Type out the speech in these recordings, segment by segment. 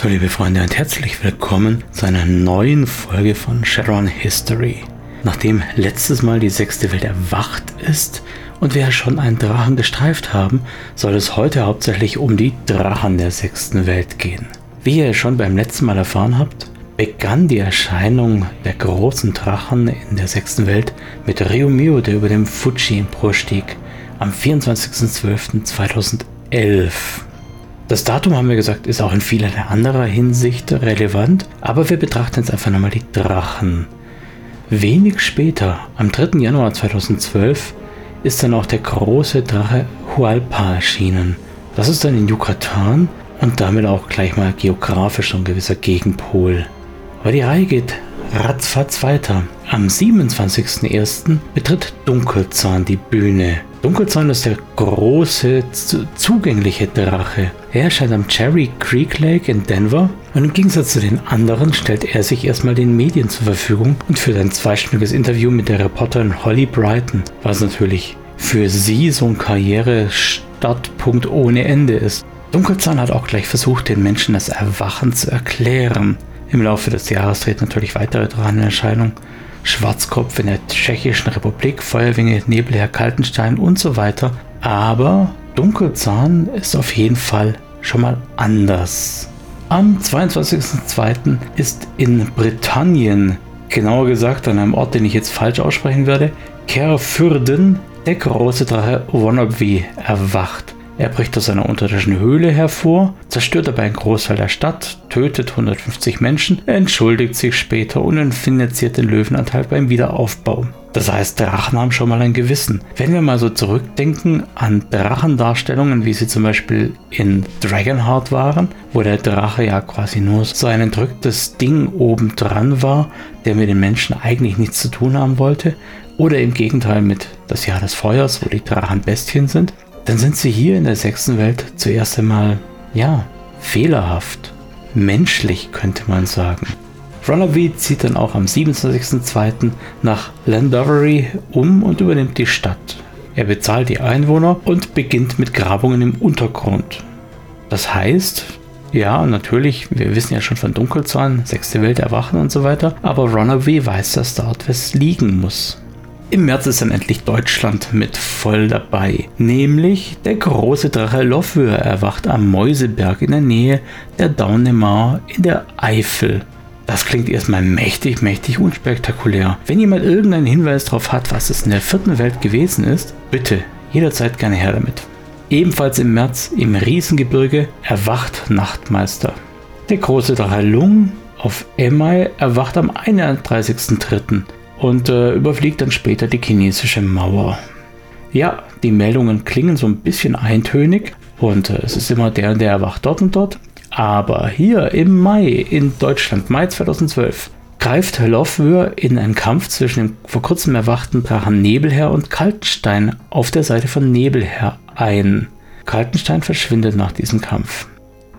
So, liebe Freunde, und herzlich willkommen zu einer neuen Folge von Shadowrun History. Nachdem letztes Mal die sechste Welt erwacht ist und wir ja schon einen Drachen gestreift haben, soll es heute hauptsächlich um die Drachen der sechsten Welt gehen. Wie ihr schon beim letzten Mal erfahren habt, begann die Erscheinung der großen Drachen in der sechsten Welt mit Ryumio, der über dem Fuji emporstieg, am 24.12.2011. Das Datum, haben wir gesagt, ist auch in vielerlei anderer Hinsicht relevant, aber wir betrachten jetzt einfach nochmal die Drachen. Wenig später, am 3. Januar 2012, ist dann auch der große Drache Hualpa erschienen. Das ist dann in Yucatan und damit auch gleich mal geografisch ein gewisser Gegenpol. Aber die Reihe geht ratzfatz weiter. Am 27.01. betritt Dunkelzahn die Bühne. Dunkelzahn ist der große, zugängliche Drache. Er erscheint am Cherry Creek Lake in Denver und im Gegensatz zu den anderen stellt er sich erstmal den Medien zur Verfügung und führt ein zweistündiges Interview mit der Reporterin Holly Brighton, was natürlich für sie so ein Karrierestartpunkt ohne Ende ist. Dunkelzahn hat auch gleich versucht, den Menschen das Erwachen zu erklären. Im Laufe des Jahres treten natürlich weitere Drachen in Erscheinung. Schwarzkopf in der Tschechischen Republik, Feuerwinge, Nebelherr Kaltenstein und so weiter. Aber Dunkelzahn ist auf jeden Fall schon mal anders. Am 22.02. ist in Britannien, genauer gesagt an einem Ort, den ich jetzt falsch aussprechen werde, Kerfürden, der große Drache Wannabe erwacht. Er bricht aus einer unterirdischen Höhle hervor, zerstört dabei einen Großteil der Stadt, tötet 150 Menschen, entschuldigt sich später und finanziert den Löwenanteil beim Wiederaufbau. Das heißt, Drachen haben schon mal ein Gewissen. Wenn wir mal so zurückdenken an Drachendarstellungen, wie sie zum Beispiel in Dragonheart waren, wo der Drache ja quasi nur so ein entrücktes Ding oben dran war, der mit den Menschen eigentlich nichts zu tun haben wollte, oder im Gegenteil mit das Jahr des Feuers, wo die Drachen Bestien sind, dann sind sie hier in der sechsten Welt zuerst einmal, ja, fehlerhaft. Menschlich könnte man sagen. Runaway zieht dann auch am 27.02. nach Landovery um und übernimmt die Stadt. Er bezahlt die Einwohner und beginnt mit Grabungen im Untergrund. Das heißt, ja, natürlich, wir wissen ja schon von Dunkelzahn, sechste Welt erwachen und so weiter, aber Runaway weiß, dass dort was liegen muss. Im März ist dann endlich Deutschland mit voll dabei. Nämlich der große Drache Lofwür erwacht am Mäuseberg in der Nähe der Daunemar in der Eifel. Das klingt erstmal mächtig, mächtig unspektakulär. Wenn jemand irgendeinen Hinweis darauf hat, was es in der vierten Welt gewesen ist, bitte jederzeit gerne her damit. Ebenfalls im März im Riesengebirge erwacht Nachtmeister. Der große Drache Lung auf Emai erwacht am 31.03 und äh, überfliegt dann später die chinesische Mauer. Ja, die Meldungen klingen so ein bisschen eintönig und äh, es ist immer der, der erwacht dort und dort. Aber hier im Mai in Deutschland, Mai 2012, greift Lofwür in einen Kampf zwischen dem vor kurzem erwachten Drachen Nebelherr und Kaltenstein auf der Seite von Nebelherr ein. Kaltenstein verschwindet nach diesem Kampf.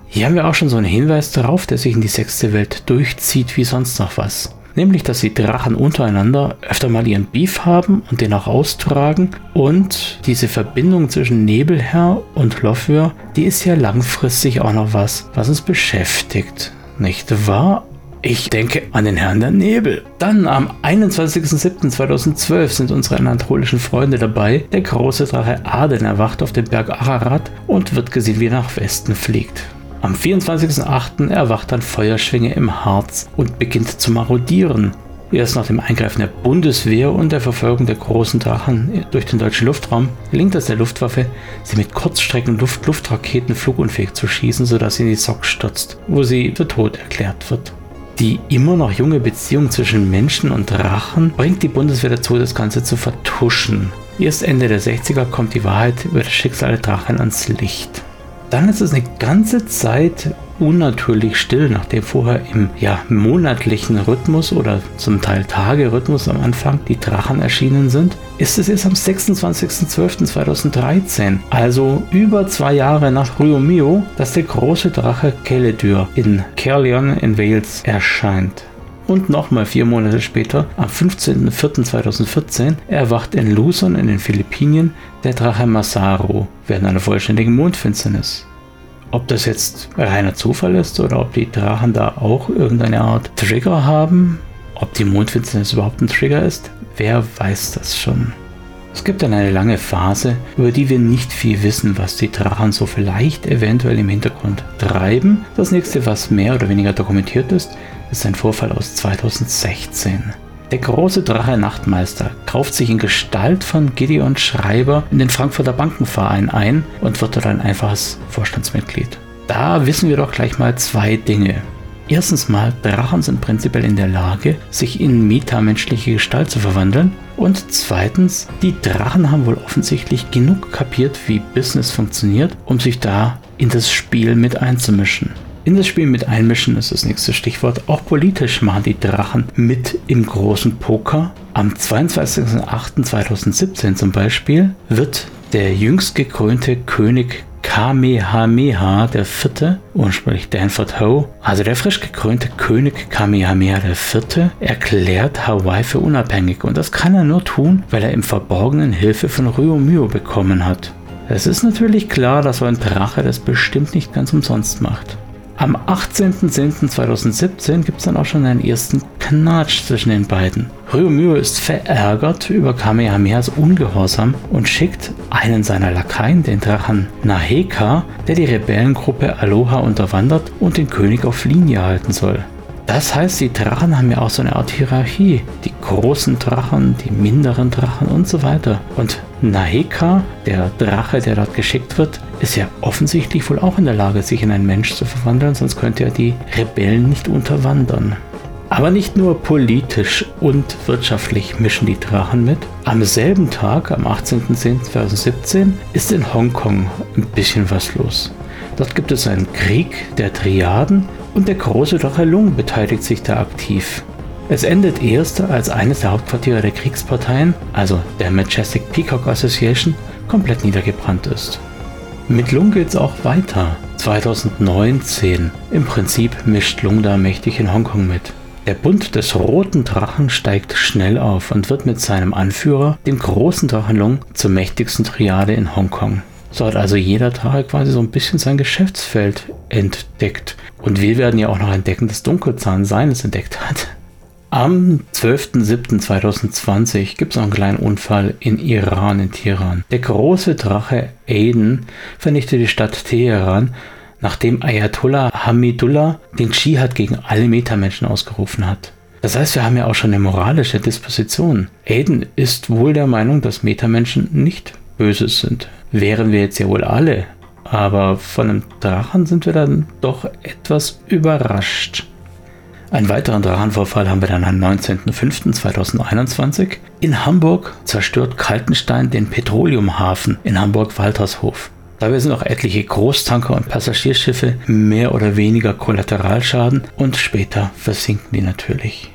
Hier haben wir auch schon so einen Hinweis darauf, der sich in die sechste Welt durchzieht wie sonst noch was nämlich dass die Drachen untereinander öfter mal ihren Beef haben und den auch austragen und diese Verbindung zwischen Nebelherr und Lofwör, die ist ja langfristig auch noch was, was uns beschäftigt, nicht wahr? Ich denke an den Herrn der Nebel. Dann am 21.07.2012 sind unsere anatolischen Freunde dabei. Der große Drache Aden erwacht auf dem Berg Ararat und wird gesehen, wie er nach Westen fliegt. Am 24.08. erwacht dann Feuerschwinge im Harz und beginnt zu marodieren. Erst nach dem Eingreifen der Bundeswehr und der Verfolgung der großen Drachen durch den deutschen Luftraum gelingt es der Luftwaffe, sie mit Kurzstrecken-Luft-Luftraketen flugunfähig zu schießen, sodass sie in die Sock stürzt, wo sie für tot erklärt wird. Die immer noch junge Beziehung zwischen Menschen und Drachen bringt die Bundeswehr dazu, das Ganze zu vertuschen. Erst Ende der 60er kommt die Wahrheit über das Schicksal der Drachen ans Licht. Dann ist es eine ganze Zeit unnatürlich still, nachdem vorher im ja, monatlichen Rhythmus oder zum Teil Tagerhythmus am Anfang die Drachen erschienen sind, ist es erst am 26.12.2013, also über zwei Jahre nach Ryomio, dass der große Drache Keledyr in Caerleon in Wales erscheint. Und nochmal vier Monate später, am 15.04.2014, erwacht in Luzon in den Philippinen der Drache Masaru während einer vollständigen Mondfinsternis. Ob das jetzt reiner Zufall ist oder ob die Drachen da auch irgendeine Art Trigger haben, ob die Mondfinsternis überhaupt ein Trigger ist, wer weiß das schon. Es gibt dann eine lange Phase, über die wir nicht viel wissen, was die Drachen so vielleicht eventuell im Hintergrund treiben. Das nächste, was mehr oder weniger dokumentiert ist, ist ein Vorfall aus 2016. Der große Drache Nachtmeister kauft sich in Gestalt von Gideon Schreiber in den Frankfurter Bankenverein ein und wird dort ein einfaches Vorstandsmitglied. Da wissen wir doch gleich mal zwei Dinge. Erstens mal, Drachen sind prinzipiell in der Lage, sich in metamenschliche Gestalt zu verwandeln. Und zweitens, die Drachen haben wohl offensichtlich genug kapiert, wie Business funktioniert, um sich da in das Spiel mit einzumischen. In das Spiel mit einmischen ist das nächste Stichwort. Auch politisch machen die Drachen mit im großen Poker. Am 22.08.2017 zum Beispiel wird der jüngst gekrönte König Kamehameha IV., ursprünglich Danford Ho, also der frisch gekrönte König Kamehameha IV., erklärt Hawaii für unabhängig und das kann er nur tun, weil er im Verborgenen Hilfe von Ryomyo bekommen hat. Es ist natürlich klar, dass so ein Drache das bestimmt nicht ganz umsonst macht. Am 18.10.2017 gibt es dann auch schon einen ersten Knatsch zwischen den beiden. Ryomyo ist verärgert über Kamehamehas Ungehorsam und schickt einen seiner Lakaien, den Drachen Naheka, der die Rebellengruppe Aloha unterwandert und den König auf Linie halten soll. Das heißt, die Drachen haben ja auch so eine Art Hierarchie. Die großen Drachen, die minderen Drachen und so weiter. Und Naheka, der Drache, der dort geschickt wird, ist ja offensichtlich wohl auch in der Lage, sich in einen Mensch zu verwandeln, sonst könnte er die Rebellen nicht unterwandern. Aber nicht nur politisch und wirtschaftlich mischen die Drachen mit. Am selben Tag, am 18.10.2017, ist in Hongkong ein bisschen was los. Dort gibt es einen Krieg der Triaden und der große Drache Lung beteiligt sich da aktiv. Es endet erst, als eines der Hauptquartiere der Kriegsparteien, also der Majestic Peacock Association, komplett niedergebrannt ist. Mit Lung geht's auch weiter. 2019. Im Prinzip mischt Lung da mächtig in Hongkong mit. Der Bund des Roten Drachen steigt schnell auf und wird mit seinem Anführer, dem großen Drachen Lung, zur mächtigsten Triade in Hongkong. So hat also jeder Drache quasi so ein bisschen sein Geschäftsfeld entdeckt. Und wir werden ja auch noch entdecken, dass Dunkelzahn seines entdeckt hat. Am 12.07.2020 gibt es einen kleinen Unfall in Iran, in Teheran. Der große Drache Aiden vernichtet die Stadt Teheran, nachdem Ayatollah Hamidullah den Dschihad gegen alle Metamenschen ausgerufen hat. Das heißt, wir haben ja auch schon eine moralische Disposition. Aiden ist wohl der Meinung, dass Metamenschen nicht Böses sind. Wären wir jetzt ja wohl alle. Aber von einem Drachen sind wir dann doch etwas überrascht. Einen weiteren Drachenvorfall haben wir dann am 19.05.2021. In Hamburg zerstört Kaltenstein den Petroleumhafen in Hamburg-Waltershof. Dabei sind auch etliche Großtanker und Passagierschiffe mehr oder weniger Kollateralschaden und später versinken die natürlich.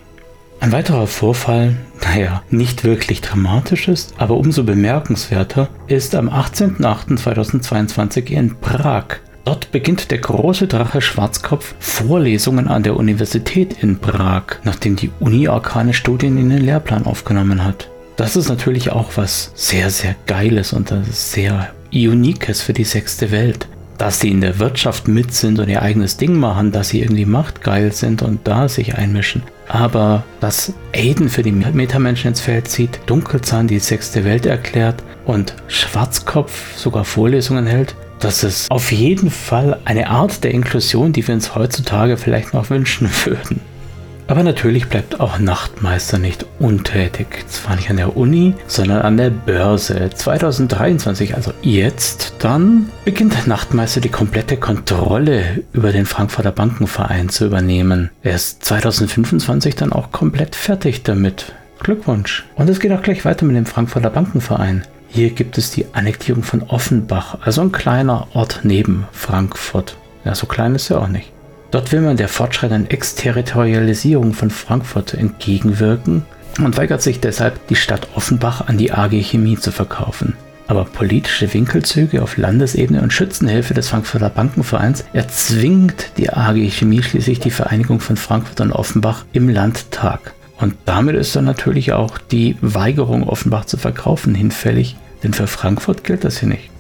Ein weiterer Vorfall, naja, nicht wirklich dramatisch ist, aber umso bemerkenswerter, ist am 18.08.2022 in Prag. Dort beginnt der große Drache Schwarzkopf Vorlesungen an der Universität in Prag, nachdem die Uni arkane Studien in den Lehrplan aufgenommen hat. Das ist natürlich auch was sehr, sehr Geiles und sehr Unikes für die sechste Welt. Dass sie in der Wirtschaft mit sind und ihr eigenes Ding machen, dass sie irgendwie machtgeil sind und da sich einmischen. Aber dass Aiden für die Metamenschen ins Feld zieht, Dunkelzahn die sechste Welt erklärt und Schwarzkopf sogar Vorlesungen hält, das ist auf jeden Fall eine Art der Inklusion, die wir uns heutzutage vielleicht noch wünschen würden. Aber natürlich bleibt auch Nachtmeister nicht untätig. Zwar nicht an der Uni, sondern an der Börse. 2023, also jetzt, dann beginnt Nachtmeister die komplette Kontrolle über den Frankfurter Bankenverein zu übernehmen. Er ist 2025 dann auch komplett fertig damit. Glückwunsch. Und es geht auch gleich weiter mit dem Frankfurter Bankenverein. Hier gibt es die Annektierung von Offenbach, also ein kleiner Ort neben Frankfurt. Ja, so klein ist er auch nicht. Dort will man der fortschreitenden Exterritorialisierung von Frankfurt entgegenwirken und weigert sich deshalb, die Stadt Offenbach an die AG Chemie zu verkaufen. Aber politische Winkelzüge auf Landesebene und Schützenhilfe des Frankfurter Bankenvereins erzwingt die AG Chemie schließlich die Vereinigung von Frankfurt und Offenbach im Landtag. Und damit ist dann natürlich auch die Weigerung, Offenbach zu verkaufen, hinfällig denn für Frankfurt gilt das hier nicht.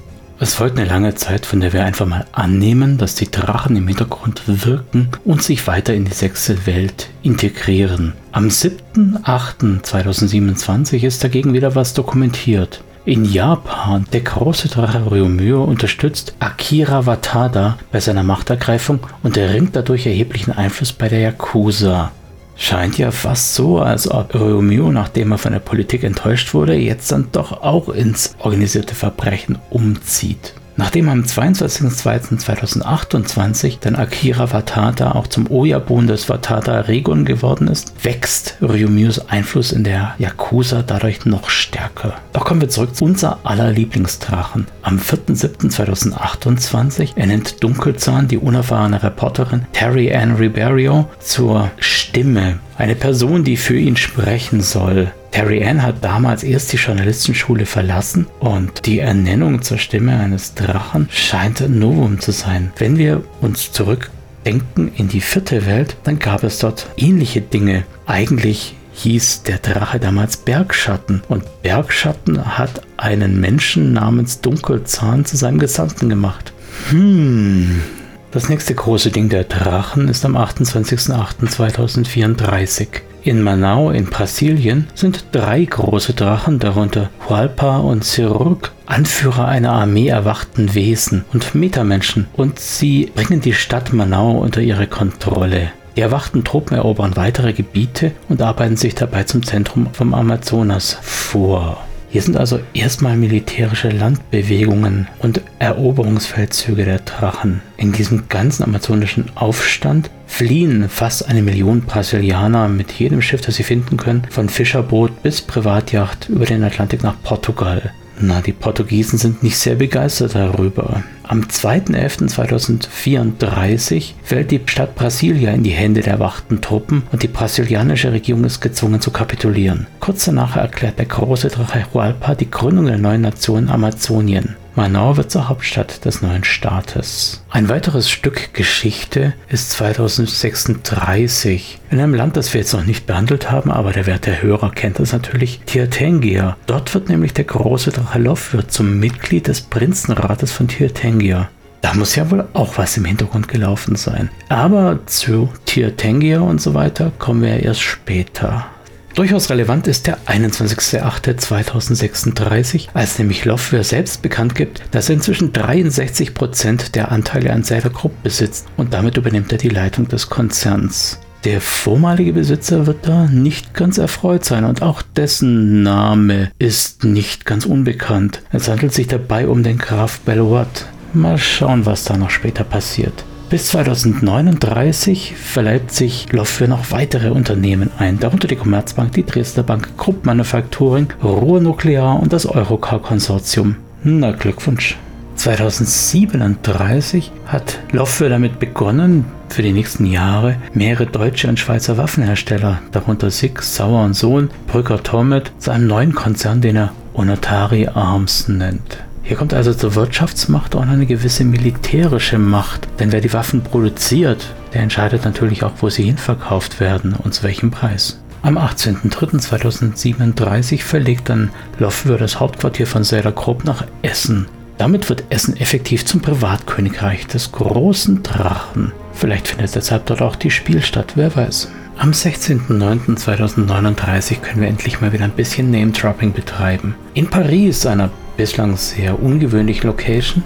Es folgt eine lange Zeit, von der wir einfach mal annehmen, dass die Drachen im Hintergrund wirken und sich weiter in die sechste Welt integrieren. Am 7.8.2027 ist dagegen wieder was dokumentiert. In Japan, der große Drache Ryomyo unterstützt Akira Watada bei seiner Machtergreifung und erringt dadurch erheblichen Einfluss bei der Yakuza. Scheint ja fast so, als ob Romeo, nachdem er von der Politik enttäuscht wurde, jetzt dann doch auch ins organisierte Verbrechen umzieht. Nachdem am 22.02.2028 dann Akira Watada auch zum Oyabun des Watada Regon geworden ist, wächst Ryumius Einfluss in der Yakuza dadurch noch stärker. Doch kommen wir zurück zu unser aller Lieblingsdrachen. Am 4.07.2028 ernennt Dunkelzahn die unerfahrene Reporterin Terry Ann Ribeiro zur Stimme, eine Person, die für ihn sprechen soll. Terry Ann hat damals erst die Journalistenschule verlassen und die Ernennung zur Stimme eines Drachen scheint ein Novum zu sein. Wenn wir uns zurückdenken in die vierte Welt, dann gab es dort ähnliche Dinge. Eigentlich hieß der Drache damals Bergschatten und Bergschatten hat einen Menschen namens Dunkelzahn zu seinem Gesandten gemacht. Hm, das nächste große Ding der Drachen ist am 28.08.2034. In Manau in Brasilien sind drei große Drachen, darunter Hualpa und Sirurg, Anführer einer Armee erwachten Wesen und Metamenschen und sie bringen die Stadt Manau unter ihre Kontrolle. Die erwachten Truppen erobern weitere Gebiete und arbeiten sich dabei zum Zentrum vom Amazonas vor. Hier sind also erstmal militärische Landbewegungen und Eroberungsfeldzüge der Drachen. In diesem ganzen amazonischen Aufstand fliehen fast eine Million Brasilianer mit jedem Schiff, das sie finden können, von Fischerboot bis Privatjacht über den Atlantik nach Portugal. Na, die Portugiesen sind nicht sehr begeistert darüber. Am 2.11.2034 fällt die Stadt Brasilia in die Hände der wachten Truppen und die brasilianische Regierung ist gezwungen zu kapitulieren. Kurz danach erklärt der große Drache Hualpa die Gründung der neuen Nation Amazonien. Manau wird zur Hauptstadt des neuen Staates. Ein weiteres Stück Geschichte ist 2036. In einem Land, das wir jetzt noch nicht behandelt haben, aber der werte Hörer kennt es natürlich, Tirtengia. Dort wird nämlich der große Drache Lofwirt zum Mitglied des Prinzenrates von Tirtengia. Da muss ja wohl auch was im Hintergrund gelaufen sein. Aber zu Tirtengia und so weiter kommen wir erst später. Durchaus relevant ist der 21.08.2036, als nämlich Lofware selbst bekannt gibt, dass er inzwischen 63% der Anteile an Sailor Group besitzt und damit übernimmt er die Leitung des Konzerns. Der vormalige Besitzer wird da nicht ganz erfreut sein und auch dessen Name ist nicht ganz unbekannt. Es handelt sich dabei um den Graf Belloat. Mal schauen, was da noch später passiert. Bis 2039 verleibt sich Loffe noch weitere Unternehmen ein, darunter die Commerzbank, die Dresdner Bank, Krupp Manufacturing, Ruhr Nuklear und das Eurocar-Konsortium. Na Glückwunsch. 2037 hat Loffe damit begonnen, für die nächsten Jahre mehrere deutsche und Schweizer Waffenhersteller, darunter SIG, Sauer und Sohn, Brücker Tormet, zu einem neuen Konzern, den er Onatari Arms nennt. Hier kommt also zur Wirtschaftsmacht auch eine gewisse militärische Macht. Denn wer die Waffen produziert, der entscheidet natürlich auch, wo sie hinverkauft werden und zu welchem Preis. Am 18.03.2037 verlegt dann Lofwür das Hauptquartier von Group nach Essen. Damit wird Essen effektiv zum Privatkönigreich des großen Drachen. Vielleicht findet deshalb dort auch die Spiel statt, wer weiß. Am 16.09.2039 können wir endlich mal wieder ein bisschen Name-Dropping betreiben. In Paris, einer bislang sehr ungewöhnliche Location.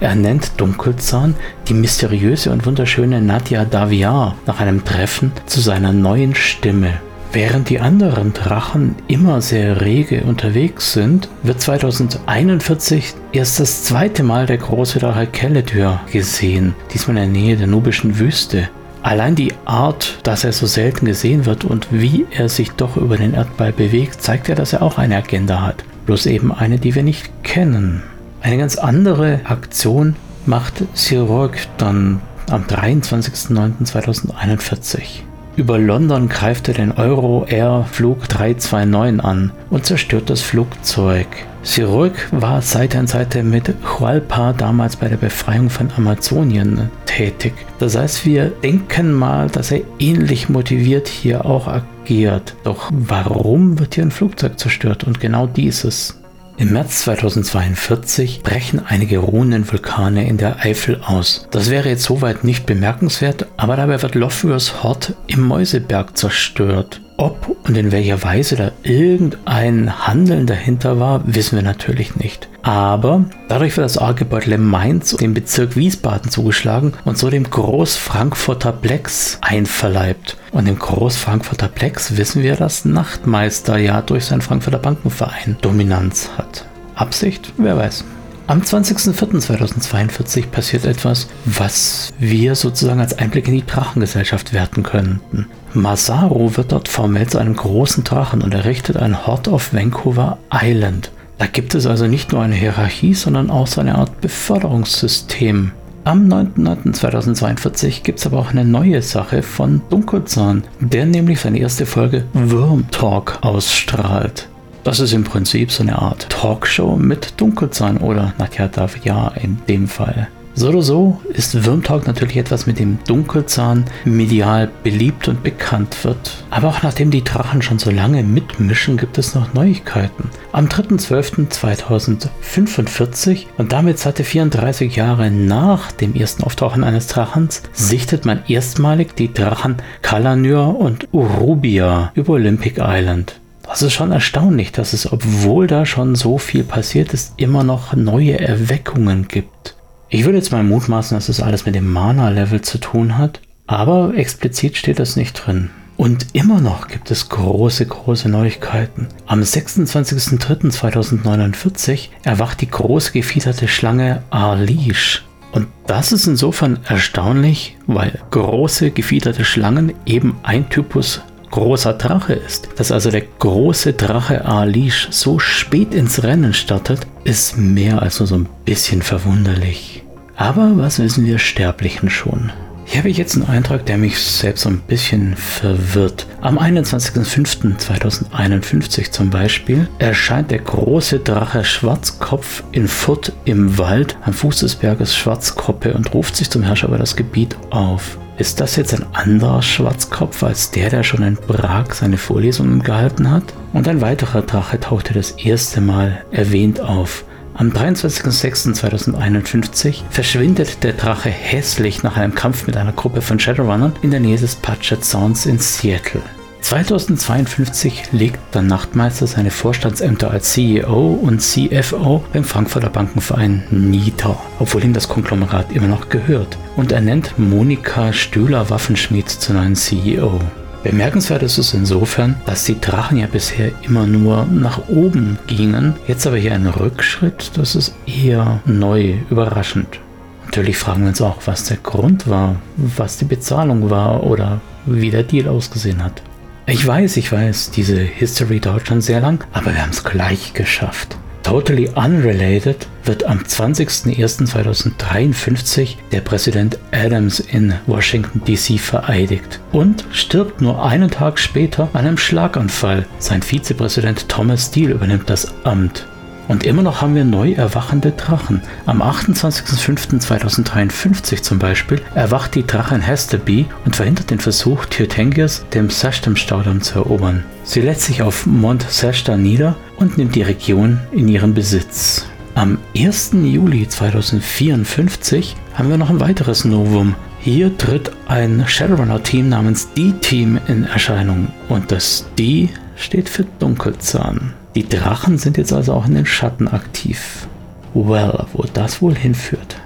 Er nennt Dunkelzahn die mysteriöse und wunderschöne Nadia Daviar nach einem Treffen zu seiner neuen Stimme. Während die anderen Drachen immer sehr rege unterwegs sind, wird 2041 erst das zweite Mal der große Drache Keledyr gesehen, diesmal in der Nähe der nubischen Wüste. Allein die Art, dass er so selten gesehen wird und wie er sich doch über den Erdball bewegt, zeigt ja, dass er auch eine Agenda hat bloß eben eine, die wir nicht kennen. Eine ganz andere Aktion macht Sirog dann am 23.09.2041. Über London greift er den Euro Air Flug 329 an und zerstört das Flugzeug. Sirurg war Seite an Seite mit Hualpa damals bei der Befreiung von Amazonien tätig. Das heißt, wir denken mal, dass er ähnlich motiviert hier auch agiert. Doch warum wird hier ein Flugzeug zerstört? Und genau dieses. Im März 2042 brechen einige ruhenden Vulkane in der Eifel aus. Das wäre jetzt soweit nicht bemerkenswert, aber dabei wird Lofwyrs Hort im Mäuseberg zerstört. Ob und in welcher Weise da irgendein Handeln dahinter war, wissen wir natürlich nicht. Aber dadurch wird das Argebeutel Mainz dem Bezirk Wiesbaden zugeschlagen und so dem Großfrankfurter Plex einverleibt. Und im Großfrankfurter Plex wissen wir, dass Nachtmeister ja durch seinen Frankfurter Bankenverein Dominanz hat. Absicht? Wer weiß. Am 20.04.2042 passiert etwas, was wir sozusagen als Einblick in die Drachengesellschaft werten könnten. Masaru wird dort formell zu einem großen Drachen und errichtet ein Hort auf Vancouver Island. Da gibt es also nicht nur eine Hierarchie, sondern auch so eine Art Beförderungssystem. Am 9.9.2042 gibt es aber auch eine neue Sache von Dunkelzahn, der nämlich seine erste Folge Worm Talk ausstrahlt. Das ist im Prinzip so eine Art Talkshow mit Dunkelzahn oder Nadja darf ja in dem Fall. So oder so ist Würmtalk natürlich etwas, mit dem Dunkelzahn medial beliebt und bekannt wird. Aber auch nachdem die Drachen schon so lange mitmischen, gibt es noch Neuigkeiten. Am 3.12.2045 und damit satte 34 Jahre nach dem ersten Auftauchen eines Drachens, sichtet man erstmalig die Drachen Kalanyr und Urubia über Olympic Island. Das ist schon erstaunlich, dass es, obwohl da schon so viel passiert ist, immer noch neue Erweckungen gibt. Ich würde jetzt mal mutmaßen, dass es alles mit dem Mana-Level zu tun hat, aber explizit steht das nicht drin. Und immer noch gibt es große, große Neuigkeiten. Am 26.03.2049 erwacht die große gefiederte Schlange Arlish. Und das ist insofern erstaunlich, weil große gefiederte Schlangen eben ein Typus großer Drache ist. Dass also der große Drache Alish so spät ins Rennen startet, ist mehr als nur so ein bisschen verwunderlich. Aber was wissen wir Sterblichen schon? Hier habe ich jetzt einen Eintrag, der mich selbst so ein bisschen verwirrt. Am 21.05.2051 zum Beispiel erscheint der große Drache Schwarzkopf in Furt im Wald am Fuß des Berges Schwarzkoppe und ruft sich zum Herrscher über das Gebiet auf. Ist das jetzt ein anderer Schwarzkopf als der, der schon in Prag seine Vorlesungen gehalten hat? Und ein weiterer Drache tauchte das erste Mal erwähnt auf. Am 23.06.2051 verschwindet der Drache hässlich nach einem Kampf mit einer Gruppe von Shadowrunnern in der Nähe des Puget Sounds in Seattle. 2052 legt der Nachtmeister seine Vorstandsämter als CEO und CFO beim Frankfurter Bankenverein nieder, obwohl ihm das Konglomerat immer noch gehört, und er nennt Monika Stühler-Waffenschmied zur neuen CEO. Bemerkenswert ist es insofern, dass die Drachen ja bisher immer nur nach oben gingen, jetzt aber hier ein Rückschritt, das ist eher neu, überraschend. Natürlich fragen wir uns auch, was der Grund war, was die Bezahlung war oder wie der Deal ausgesehen hat. Ich weiß, ich weiß, diese History dauert schon sehr lang, aber wir haben es gleich geschafft. Totally unrelated wird am 20.01.2053 der Präsident Adams in Washington DC vereidigt und stirbt nur einen Tag später an einem Schlaganfall. Sein Vizepräsident Thomas Steele übernimmt das Amt. Und immer noch haben wir neu erwachende Drachen. Am 28.05.2053 zum Beispiel erwacht die Drachin Hesterbee und verhindert den Versuch Tyrtengiers, den Sashtem-Staudamm zu erobern. Sie lässt sich auf Mont Sashta nieder und nimmt die Region in ihren Besitz. Am 1. Juli 2054 haben wir noch ein weiteres Novum. Hier tritt ein Shadowrunner-Team namens D-Team in Erscheinung und das D steht für Dunkelzahn. Die Drachen sind jetzt also auch in den Schatten aktiv. Well, wo das wohl hinführt.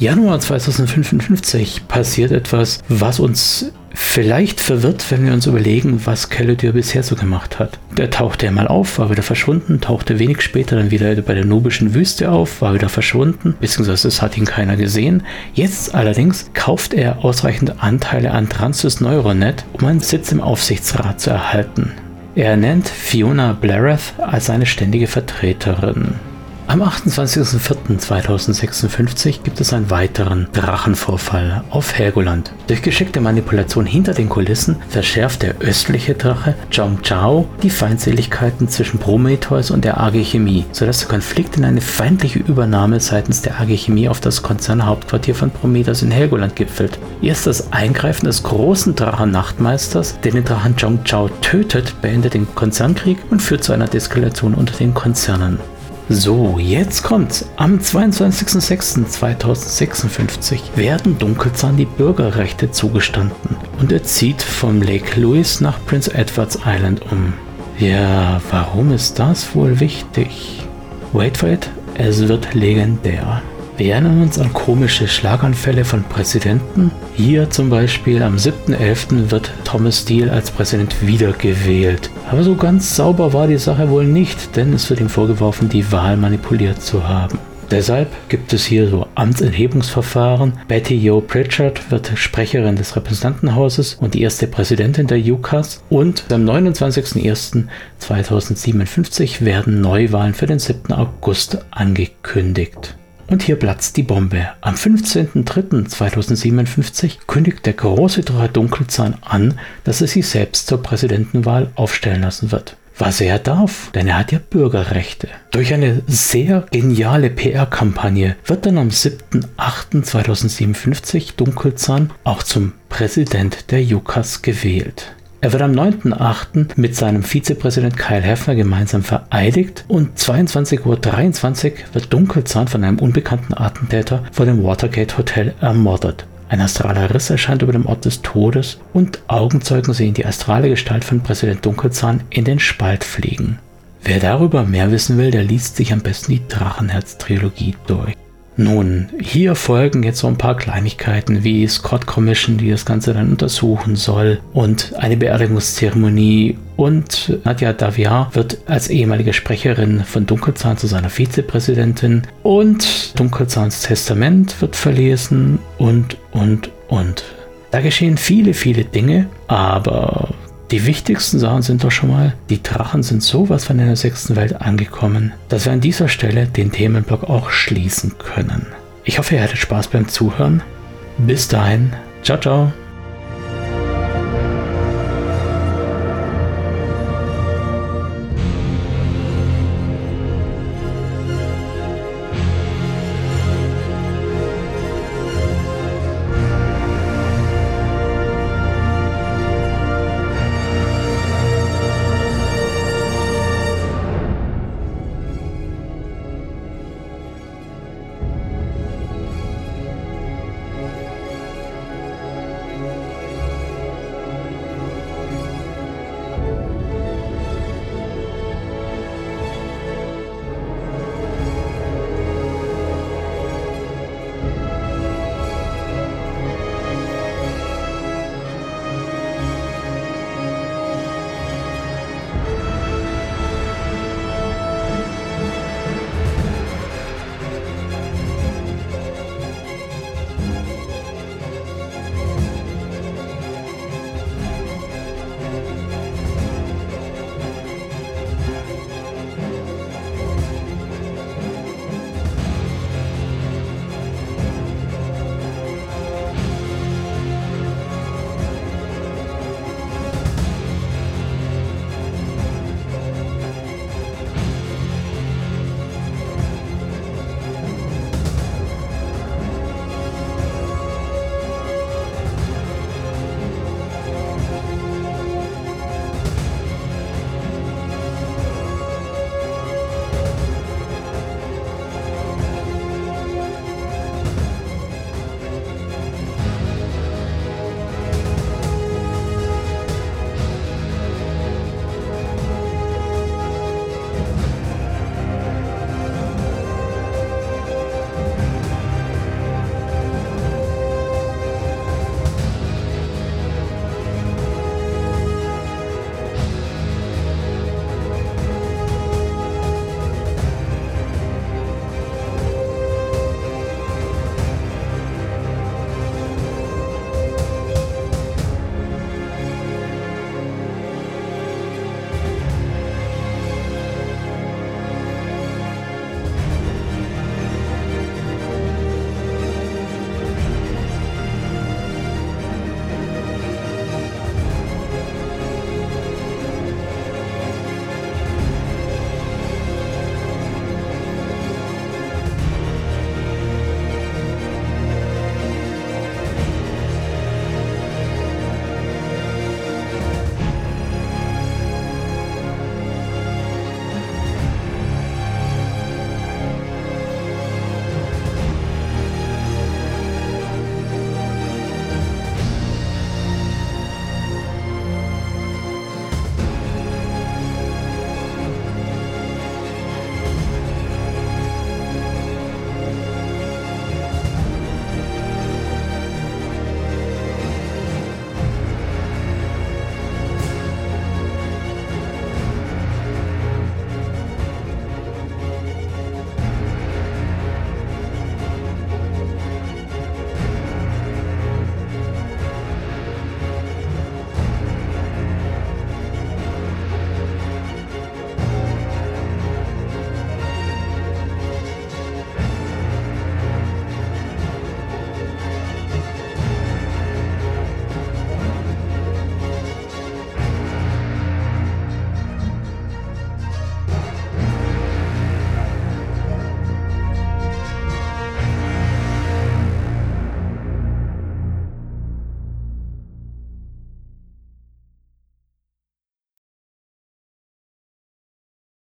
Januar 2055 passiert etwas, was uns vielleicht verwirrt, wenn wir uns überlegen, was Caladir bisher so gemacht hat. Der tauchte einmal auf, war wieder verschwunden, tauchte wenig später dann wieder bei der nubischen Wüste auf, war wieder verschwunden, beziehungsweise es hat ihn keiner gesehen. Jetzt allerdings kauft er ausreichend Anteile an Transys Neuronet, um einen Sitz im Aufsichtsrat zu erhalten. Er nennt Fiona Blareth als seine ständige Vertreterin. Am 28.04.2056 gibt es einen weiteren Drachenvorfall auf Helgoland. Durch geschickte Manipulation hinter den Kulissen verschärft der östliche Drache Zhong Chao die Feindseligkeiten zwischen Prometheus und der AG Chemie, sodass der Konflikt in eine feindliche Übernahme seitens der AG Chemie auf das Konzernhauptquartier von Prometheus in Helgoland gipfelt. Erst das Eingreifen des großen Drachen Nachtmeisters, der den Drachen Zhong Chao tötet, beendet den Konzernkrieg und führt zu einer Deskalation unter den Konzernen. So, jetzt kommt's. Am 22.06.2056 werden Dunkelzahn die Bürgerrechte zugestanden und er zieht vom Lake Louise nach Prince Edwards Island um. Ja, warum ist das wohl wichtig? Wait for it, es wird legendär. Wir erinnern uns an komische Schlaganfälle von Präsidenten. Hier zum Beispiel am 7.11. wird Thomas Steele als Präsident wiedergewählt. Aber so ganz sauber war die Sache wohl nicht, denn es wird ihm vorgeworfen, die Wahl manipuliert zu haben. Deshalb gibt es hier so Amtsenthebungsverfahren. Betty Jo Pritchard wird Sprecherin des Repräsentantenhauses und die erste Präsidentin der UCAS. Und am 29.01.2057 werden Neuwahlen für den 7. August angekündigt. Und hier platzt die Bombe. Am 15.03.2057 kündigt der große Drache Dunkelzahn an, dass er sich selbst zur Präsidentenwahl aufstellen lassen wird. Was er darf, denn er hat ja Bürgerrechte. Durch eine sehr geniale PR-Kampagne wird dann am 7.08.2057 Dunkelzahn auch zum Präsident der Jukas gewählt. Er wird am 9.8. mit seinem Vizepräsident Kyle Heffner gemeinsam vereidigt und 22.23 Uhr wird Dunkelzahn von einem unbekannten Attentäter vor dem Watergate Hotel ermordet. Ein astraler Riss erscheint über dem Ort des Todes und Augenzeugen sehen die astrale Gestalt von Präsident Dunkelzahn in den Spalt fliegen. Wer darüber mehr wissen will, der liest sich am besten die Drachenherz-Trilogie durch. Nun, hier folgen jetzt so ein paar Kleinigkeiten wie Scott Commission, die das Ganze dann untersuchen soll und eine Beerdigungszeremonie und Nadja Daviar wird als ehemalige Sprecherin von Dunkelzahn zu seiner Vizepräsidentin und Dunkelzahns Testament wird verlesen und, und, und. Da geschehen viele, viele Dinge, aber die wichtigsten Sachen sind doch schon mal, die Drachen sind sowas von in der sechsten Welt angekommen, dass wir an dieser Stelle den Themenblock auch schließen können. Ich hoffe, ihr hattet Spaß beim Zuhören. Bis dahin, ciao, ciao.